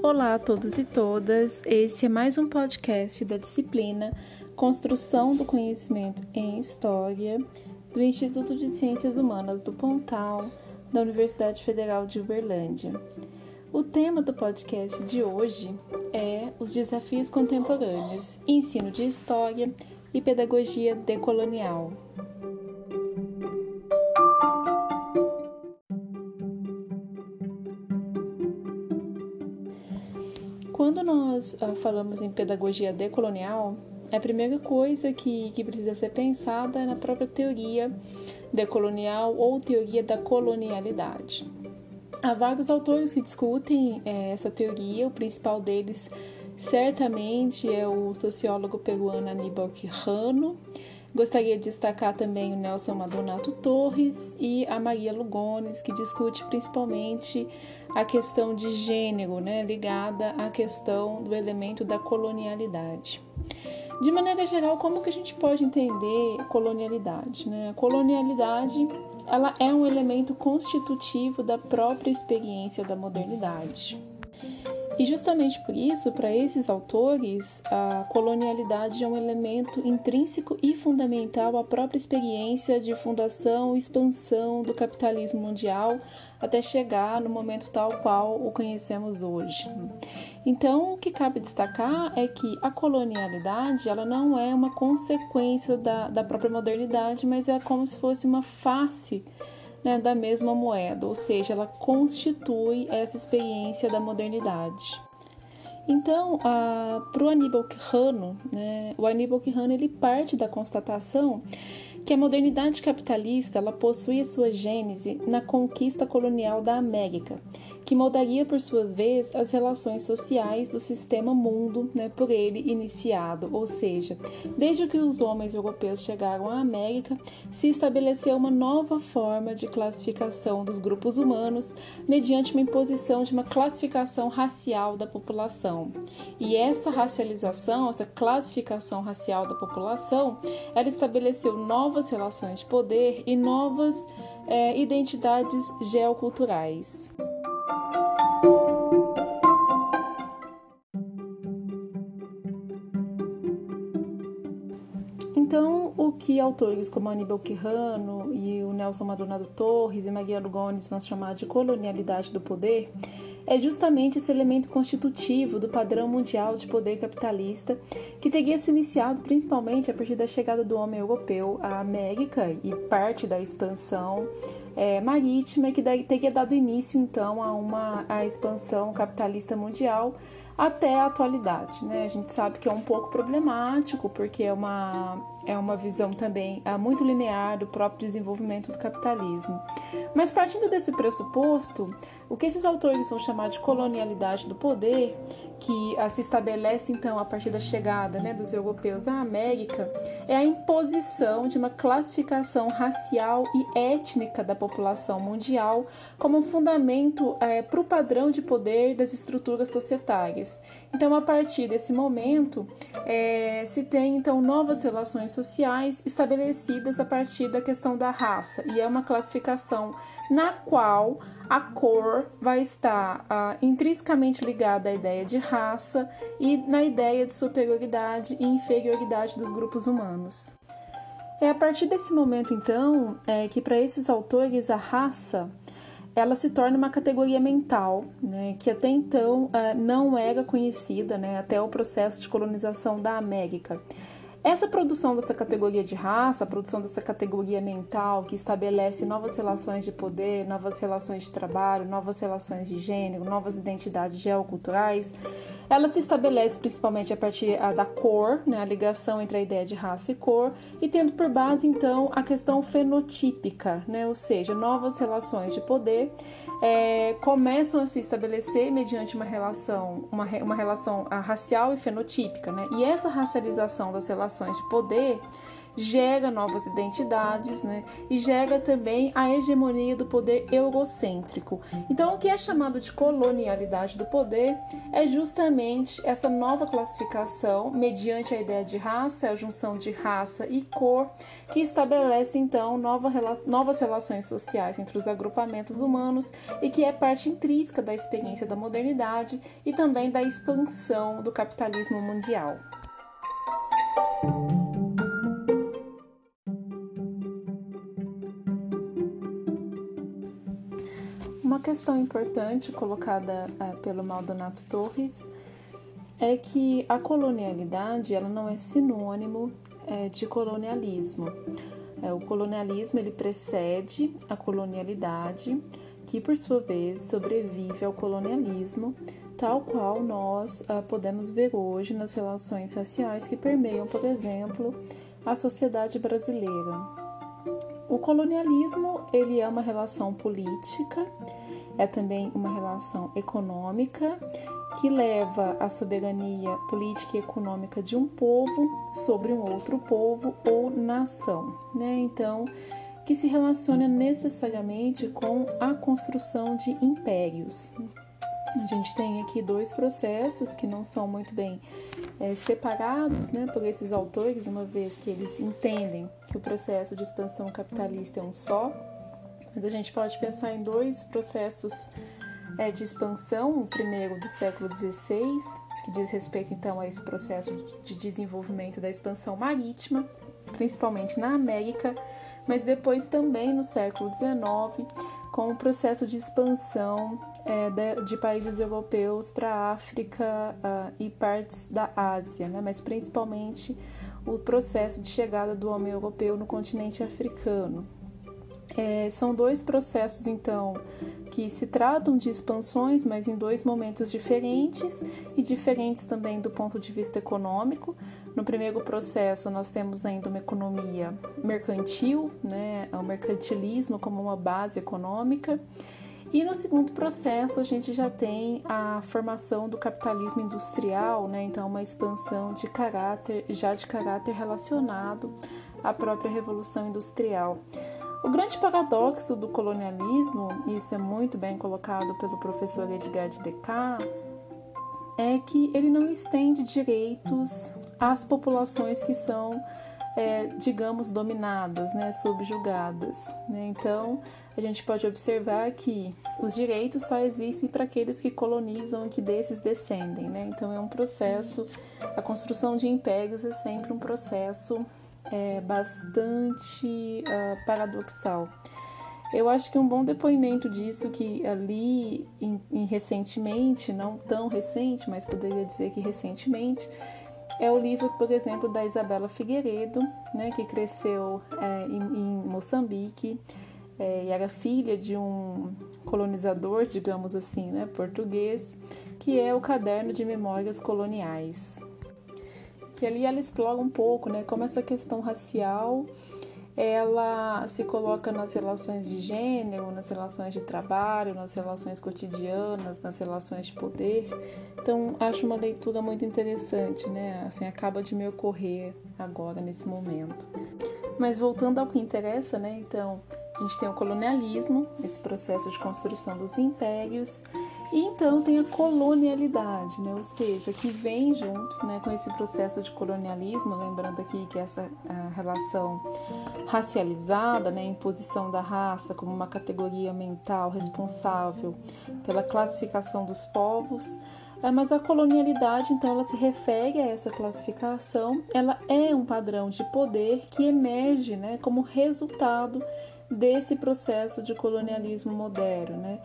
Olá a todos e todas. Esse é mais um podcast da disciplina Construção do Conhecimento em História do Instituto de Ciências Humanas do Pontal, da Universidade Federal de Uberlândia. O tema do podcast de hoje é os desafios contemporâneos, ensino de história e pedagogia decolonial. Nós uh, falamos em pedagogia decolonial, a primeira coisa que, que precisa ser pensada é na própria teoria decolonial ou teoria da colonialidade. Há vários autores que discutem é, essa teoria, o principal deles certamente é o sociólogo peruano Aníbal Quijano. Gostaria de destacar também o Nelson Madonato Torres e a Maria Lugones, que discute principalmente a questão de gênero, né, ligada à questão do elemento da colonialidade. De maneira geral, como que a gente pode entender colonialidade? Né? A colonialidade ela é um elemento constitutivo da própria experiência da modernidade. E justamente por isso, para esses autores, a colonialidade é um elemento intrínseco e fundamental à própria experiência de fundação e expansão do capitalismo mundial até chegar no momento tal qual o conhecemos hoje. Então, o que cabe destacar é que a colonialidade ela não é uma consequência da, da própria modernidade, mas é como se fosse uma face né, da mesma moeda, ou seja, ela constitui essa experiência da modernidade. Então, para o Aníbal Quijano, né, o Aníbal Quijano ele parte da constatação que a modernidade capitalista ela possui a sua gênese na conquista colonial da América, que moldaria por suas vezes as relações sociais do sistema mundo né, por ele iniciado, ou seja, desde que os homens europeus chegaram à América, se estabeleceu uma nova forma de classificação dos grupos humanos mediante uma imposição de uma classificação racial da população. E essa racialização, essa classificação racial da população, ela estabeleceu novas novas relações de poder e novas é, identidades geoculturais. Então, o que autores como Aníbal Quirrano e Nelson Maldonado Torres e Maria Lugones vão chamar de colonialidade do poder é justamente esse elemento constitutivo do padrão mundial de poder capitalista que teria se iniciado principalmente a partir da chegada do homem europeu à América e parte da expansão é, marítima que teria dado início então a uma a expansão capitalista mundial até a atualidade. Né? A gente sabe que é um pouco problemático porque é uma, é uma visão também é, muito linear do próprio desenvolvimento do capitalismo. Mas partindo desse pressuposto, o que esses autores vão chamar de colonialidade do poder, que a, se estabelece então a partir da chegada né, dos europeus à América, é a imposição de uma classificação racial e étnica da população mundial como um fundamento é, para o padrão de poder das estruturas societárias. Então, a partir desse momento, é, se tem então novas relações sociais estabelecidas a partir da questão da raça, e é uma classificação na qual a cor vai estar ah, intrinsecamente ligada à ideia de raça e na ideia de superioridade e inferioridade dos grupos humanos. É a partir desse momento, então, é, que para esses autores a raça ela se torna uma categoria mental, né, que até então uh, não era conhecida, né, até o processo de colonização da América. Essa produção dessa categoria de raça, a produção dessa categoria mental que estabelece novas relações de poder, novas relações de trabalho, novas relações de gênero, novas identidades geoculturais, ela se estabelece principalmente a partir da cor, né, a ligação entre a ideia de raça e cor, e tendo por base então a questão fenotípica, né, ou seja, novas relações de poder é, começam a se estabelecer mediante uma relação, uma, uma relação racial e fenotípica, né, e essa racialização das relações de poder gera novas identidades, né? E gera também a hegemonia do poder eurocêntrico. Então, o que é chamado de colonialidade do poder é justamente essa nova classificação mediante a ideia de raça, a junção de raça e cor, que estabelece então nova, novas relações sociais entre os agrupamentos humanos e que é parte intrínseca da experiência da modernidade e também da expansão do capitalismo mundial. Questão importante colocada é, pelo Maldonato Torres é que a colonialidade ela não é sinônimo é, de colonialismo. É, o colonialismo ele precede a colonialidade, que por sua vez sobrevive ao colonialismo, tal qual nós uh, podemos ver hoje nas relações raciais que permeiam, por exemplo, a sociedade brasileira. O colonialismo ele é uma relação política, é também uma relação econômica que leva a soberania política e econômica de um povo sobre um outro povo ou nação, né? Então, que se relaciona necessariamente com a construção de impérios. A gente tem aqui dois processos que não são muito bem é, separados né, por esses autores, uma vez que eles entendem que o processo de expansão capitalista é um só, mas a gente pode pensar em dois processos é, de expansão, o primeiro do século XVI, que diz respeito então a esse processo de desenvolvimento da expansão marítima, principalmente na América, mas depois também no século XIX, com o processo de expansão é, de, de, países europeus para a África uh, e partes da Ásia, né? mas principalmente o processo de chegada do homem europeu no continente africano. É, são dois processos, então, que se tratam de expansões, mas em dois momentos diferentes e diferentes também do ponto de vista econômico. No primeiro processo, nós temos ainda uma economia mercantil, né, o mercantilismo como uma base econômica. E no segundo processo, a gente já tem a formação do capitalismo industrial, né? então uma expansão de caráter, já de caráter relacionado à própria revolução industrial. O grande paradoxo do colonialismo, isso é muito bem colocado pelo professor Edgar de Decar, é que ele não estende direitos às populações que são, é, digamos, dominadas, né, subjugadas. Né? Então, a gente pode observar que os direitos só existem para aqueles que colonizam e que desses descendem. Né? Então, é um processo, a construção de impérios é sempre um processo é, bastante uh, paradoxal. Eu acho que um bom depoimento disso que ali em, em recentemente, não tão recente, mas poderia dizer que recentemente, é o livro, por exemplo, da Isabela Figueiredo, né, que cresceu é, em, em, Moçambique é, e era filha de um colonizador, digamos assim, né, português, que é o Caderno de Memórias Coloniais que ali ela explora um pouco, né, como essa questão racial ela se coloca nas relações de gênero, nas relações de trabalho, nas relações cotidianas, nas relações de poder. Então, acho uma leitura muito interessante, né? Assim, acaba de me ocorrer agora nesse momento. Mas voltando ao que interessa, né? Então, a gente tem o colonialismo, esse processo de construção dos impérios, e então tem a colonialidade, né? ou seja, que vem junto né, com esse processo de colonialismo, lembrando aqui que essa relação racializada, né, imposição da raça como uma categoria mental responsável pela classificação dos povos, é, mas a colonialidade, então, ela se refere a essa classificação, ela é um padrão de poder que emerge né, como resultado desse processo de colonialismo moderno. Né?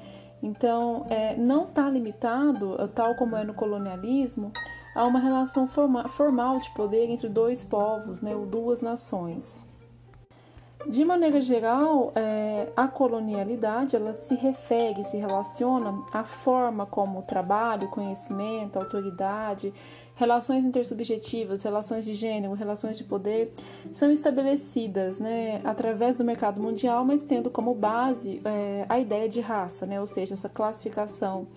Então, é, não está limitado, tal como é no colonialismo, a uma relação forma, formal de poder entre dois povos, né, ou duas nações. De maneira geral, é, a colonialidade ela se refere, se relaciona à forma como o trabalho, conhecimento, autoridade relações intersubjetivas, relações de gênero, relações de poder, são estabelecidas né, através do mercado mundial, mas tendo como base é, a ideia de raça, né, ou seja, essa classificação,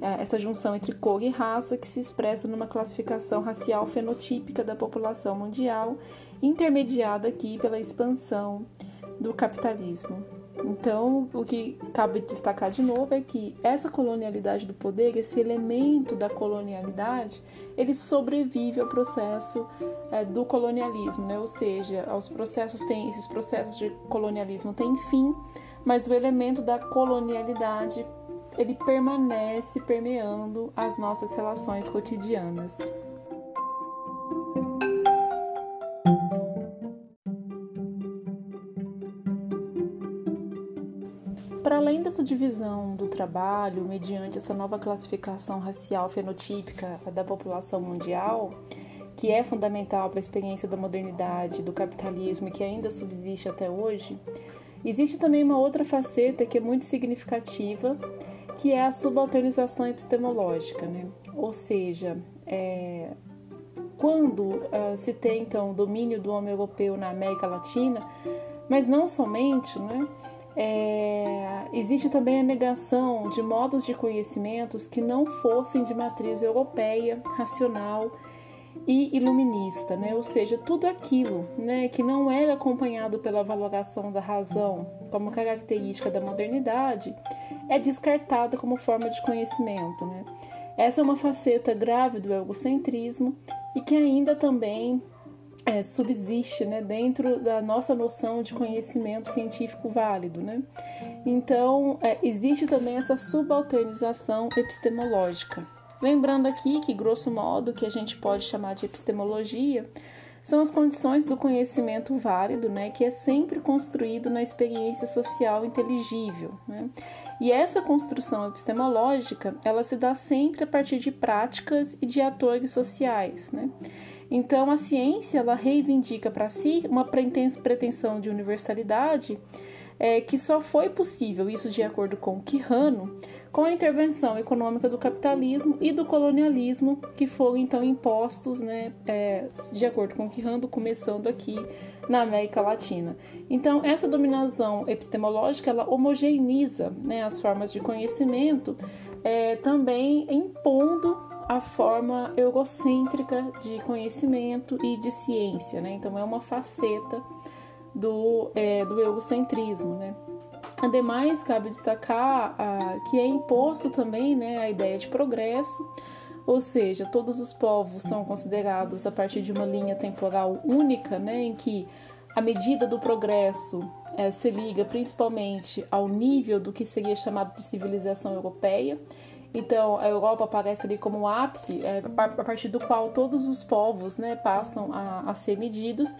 é, essa junção entre cor e raça que se expressa numa classificação racial fenotípica da população mundial, intermediada aqui pela expansão do capitalismo. Então, o que cabe destacar de novo é que essa colonialidade do poder, esse elemento da colonialidade, ele sobrevive ao processo é, do colonialismo, né? Ou seja, aos processos tem esses processos de colonialismo têm fim, mas o elemento da colonialidade ele permanece permeando as nossas relações cotidianas. Dessa divisão do trabalho mediante essa nova classificação racial fenotípica da população mundial, que é fundamental para a experiência da modernidade, do capitalismo e que ainda subsiste até hoje, existe também uma outra faceta que é muito significativa, que é a subalternização epistemológica, né? Ou seja, é, quando uh, se tem então o domínio do homem europeu na América Latina, mas não somente, né? É, existe também a negação de modos de conhecimentos que não fossem de matriz europeia, racional e iluminista, né? ou seja, tudo aquilo né, que não era acompanhado pela valoração da razão como característica da modernidade é descartado como forma de conhecimento. Né? Essa é uma faceta grave do egocentrismo e que ainda também é, subsiste né, dentro da nossa noção de conhecimento científico válido. Né? Então, é, existe também essa subalternização epistemológica. Lembrando aqui que, grosso modo, que a gente pode chamar de epistemologia são as condições do conhecimento válido, né, que é sempre construído na experiência social inteligível. Né? E essa construção epistemológica, ela se dá sempre a partir de práticas e de atores sociais. Né? Então, a ciência ela reivindica para si uma pretensão de universalidade é, que só foi possível, isso de acordo com Quirrano, com a intervenção econômica do capitalismo e do colonialismo que foram então impostos, né, é, de acordo com Quirrano, começando aqui na América Latina. Então, essa dominação epistemológica ela homogeneiza né, as formas de conhecimento, é, também impondo a forma eurocêntrica de conhecimento e de ciência, né? Então é uma faceta do, é, do eurocentrismo, né? Ademais, cabe destacar ah, que é imposto também né, a ideia de progresso, ou seja, todos os povos são considerados a partir de uma linha temporal única, né, em que a medida do progresso é, se liga principalmente ao nível do que seria chamado de civilização europeia então, a Europa aparece ali como um ápice, é, a partir do qual todos os povos né, passam a, a ser medidos.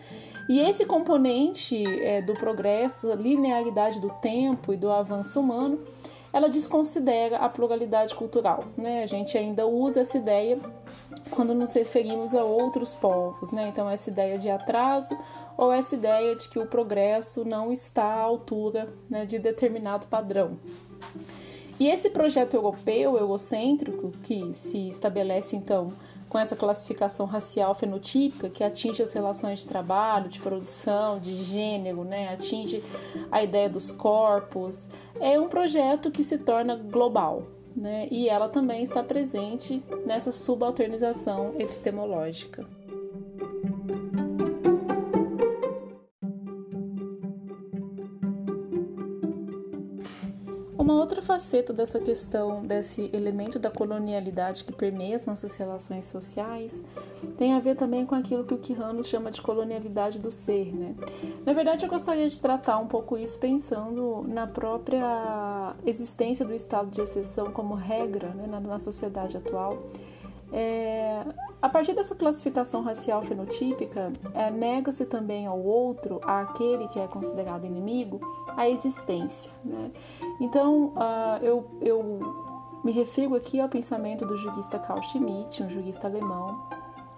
E esse componente é, do progresso, linearidade do tempo e do avanço humano, ela desconsidera a pluralidade cultural. Né? A gente ainda usa essa ideia quando nos referimos a outros povos. Né? Então, essa ideia de atraso ou essa ideia de que o progresso não está à altura né, de determinado padrão. E esse projeto europeu, eurocêntrico, que se estabelece então com essa classificação racial fenotípica que atinge as relações de trabalho, de produção, de gênero, né? atinge a ideia dos corpos, é um projeto que se torna global. Né? E ela também está presente nessa subalternização epistemológica. Outra faceta dessa questão, desse elemento da colonialidade que permeia as nossas relações sociais, tem a ver também com aquilo que o Quirrano chama de colonialidade do ser, né? Na verdade, eu gostaria de tratar um pouco isso pensando na própria existência do estado de exceção como regra né, na, na sociedade atual é, a partir dessa classificação racial fenotípica, é, nega-se também ao outro, àquele que é considerado inimigo, a existência. Né? Então, uh, eu, eu me refiro aqui ao pensamento do jurista Carl Schmitt, um jurista alemão,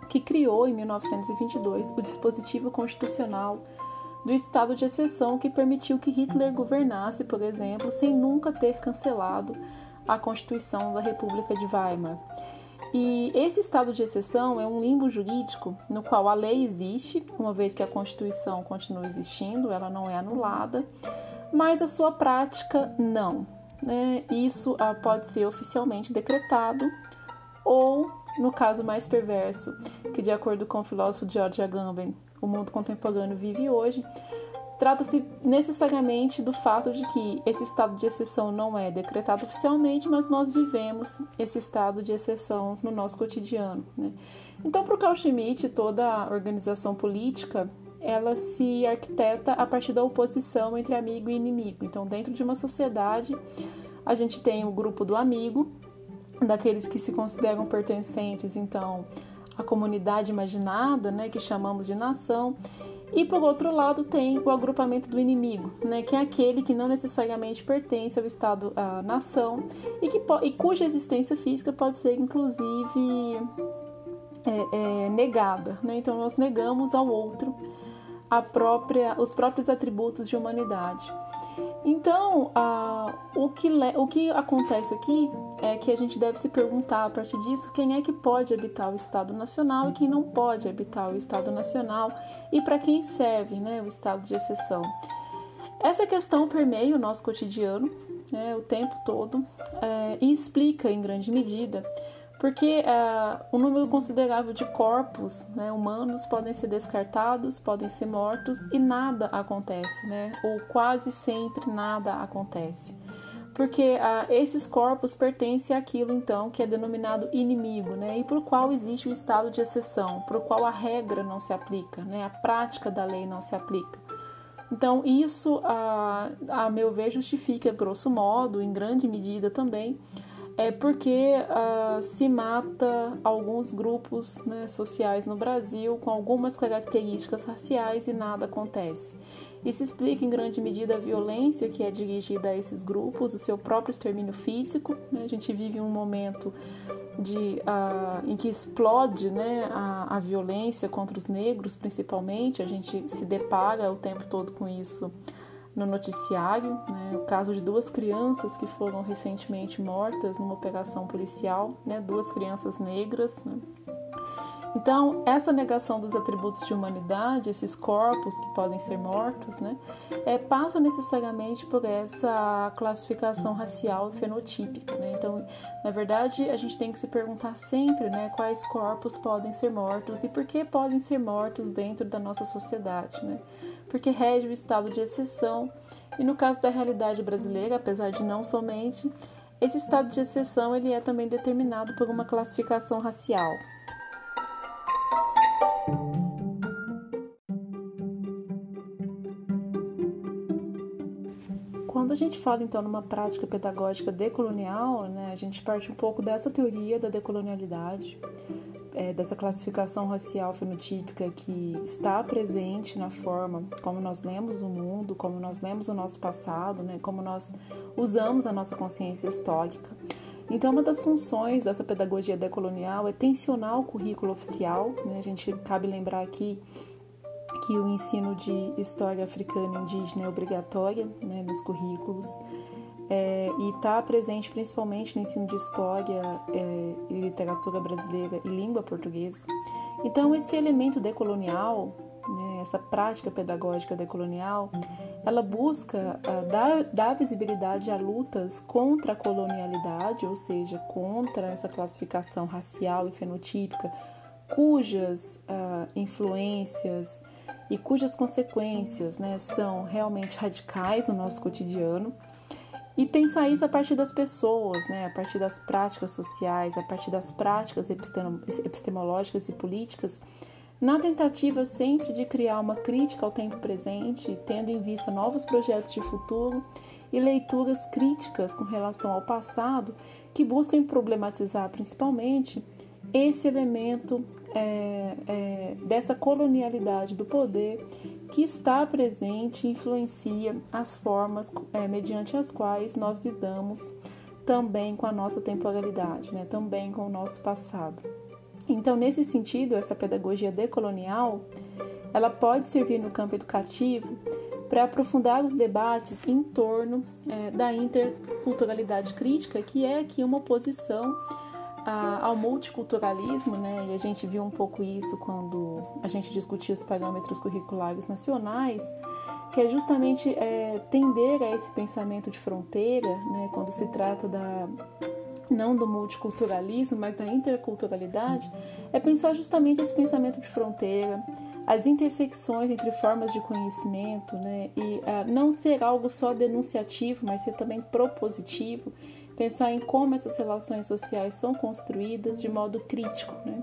que criou em 1922 o dispositivo constitucional do estado de exceção que permitiu que Hitler governasse, por exemplo, sem nunca ter cancelado a Constituição da República de Weimar. E esse estado de exceção é um limbo jurídico no qual a lei existe, uma vez que a Constituição continua existindo, ela não é anulada, mas a sua prática não. Né? Isso ah, pode ser oficialmente decretado ou, no caso mais perverso, que de acordo com o filósofo George Agamben, o mundo contemporâneo vive hoje, Trata-se necessariamente do fato de que esse estado de exceção não é decretado oficialmente, mas nós vivemos esse estado de exceção no nosso cotidiano. Né? Então, para o Carl Schmitt, toda a organização política ela se arquiteta a partir da oposição entre amigo e inimigo. Então, dentro de uma sociedade, a gente tem o grupo do amigo, daqueles que se consideram pertencentes, então, à comunidade imaginada, né, que chamamos de nação, e por outro lado tem o agrupamento do inimigo, né, que é aquele que não necessariamente pertence ao Estado, à nação e, que, e cuja existência física pode ser inclusive é, é, negada. Né? Então nós negamos ao outro a própria, os próprios atributos de humanidade. Então, a, o, que, o que acontece aqui é que a gente deve se perguntar a partir disso quem é que pode habitar o Estado Nacional e quem não pode habitar o Estado Nacional e para quem serve né, o estado de exceção. Essa questão permeia o nosso cotidiano né, o tempo todo é, e explica em grande medida porque uh, um número considerável de corpos né, humanos podem ser descartados, podem ser mortos e nada acontece, né? ou quase sempre nada acontece. Porque uh, esses corpos pertencem àquilo então que é denominado inimigo, né? e por qual existe o estado de exceção, por qual a regra não se aplica, né? a prática da lei não se aplica. Então, isso, a meu ver, justifica, grosso modo, em grande medida também, é porque uh, se mata alguns grupos né, sociais no Brasil com algumas características raciais e nada acontece. Isso explica em grande medida a violência que é dirigida a esses grupos, o seu próprio extermínio físico. Né? A gente vive um momento de, uh, em que explode né, a, a violência contra os negros, principalmente. A gente se depara o tempo todo com isso no noticiário, né, o caso de duas crianças que foram recentemente mortas numa operação policial, né, duas crianças negras. Né. Então, essa negação dos atributos de humanidade, esses corpos que podem ser mortos, né, é, passa necessariamente por essa classificação racial e fenotípica. Né? Então, na verdade, a gente tem que se perguntar sempre né, quais corpos podem ser mortos e por que podem ser mortos dentro da nossa sociedade. Né? Porque rege o estado de exceção, e no caso da realidade brasileira, apesar de não somente, esse estado de exceção ele é também determinado por uma classificação racial. Quando a gente fala então numa prática pedagógica decolonial, né, a gente parte um pouco dessa teoria da decolonialidade, é, dessa classificação racial fenotípica que está presente na forma como nós lemos o mundo, como nós lemos o nosso passado, né, como nós usamos a nossa consciência histórica. Então, uma das funções dessa pedagogia decolonial é tensionar o currículo oficial. Né? A gente cabe lembrar aqui que o ensino de história africana e indígena é obrigatório né, nos currículos é, e está presente principalmente no ensino de história é, e literatura brasileira e língua portuguesa. Então, esse elemento decolonial, né, essa prática pedagógica decolonial, ela busca uh, dar, dar visibilidade a lutas contra a colonialidade, ou seja, contra essa classificação racial e fenotípica, cujas uh, influências e cujas consequências né, são realmente radicais no nosso cotidiano e pensar isso a partir das pessoas, né? a partir das práticas sociais, a partir das práticas epistemológicas e políticas, na tentativa sempre de criar uma crítica ao tempo presente, tendo em vista novos projetos de futuro e leituras críticas com relação ao passado que busquem problematizar principalmente esse elemento é, é, dessa colonialidade do poder que está presente e influencia as formas é, mediante as quais nós lidamos também com a nossa temporalidade, né? também com o nosso passado. Então, nesse sentido, essa pedagogia decolonial, ela pode servir no campo educativo para aprofundar os debates em torno é, da interculturalidade crítica, que é aqui uma oposição a, ao multiculturalismo, né, e a gente viu um pouco isso quando a gente discutiu os parâmetros curriculares nacionais, que é justamente é, tender a esse pensamento de fronteira, né, quando se trata da não do multiculturalismo, mas da interculturalidade, é pensar justamente esse pensamento de fronteira, as intersecções entre formas de conhecimento, né, e uh, não ser algo só denunciativo, mas ser também propositivo, pensar em como essas relações sociais são construídas de modo crítico, né.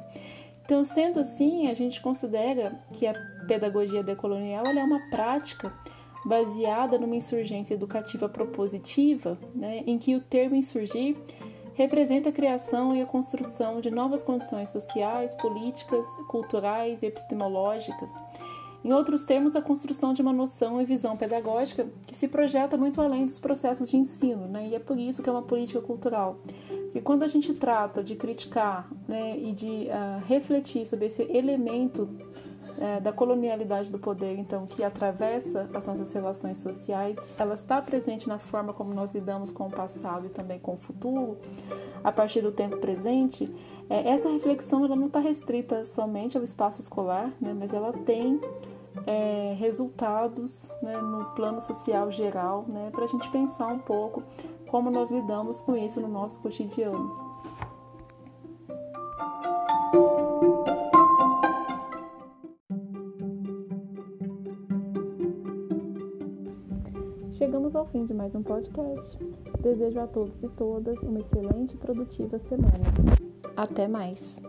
Então, sendo assim, a gente considera que a pedagogia decolonial é uma prática baseada numa insurgência educativa propositiva, né, em que o termo insurgir representa a criação e a construção de novas condições sociais, políticas, culturais e epistemológicas. Em outros termos, a construção de uma noção e visão pedagógica que se projeta muito além dos processos de ensino, né? e é por isso que é uma política cultural. E quando a gente trata de criticar né, e de uh, refletir sobre esse elemento é, da colonialidade do poder, então, que atravessa as nossas relações sociais, ela está presente na forma como nós lidamos com o passado e também com o futuro, a partir do tempo presente. É, essa reflexão ela não está restrita somente ao espaço escolar, né, mas ela tem é, resultados né, no plano social geral, né, para a gente pensar um pouco como nós lidamos com isso no nosso cotidiano. Fim de mais um podcast. Desejo a todos e todas uma excelente e produtiva semana. Até mais!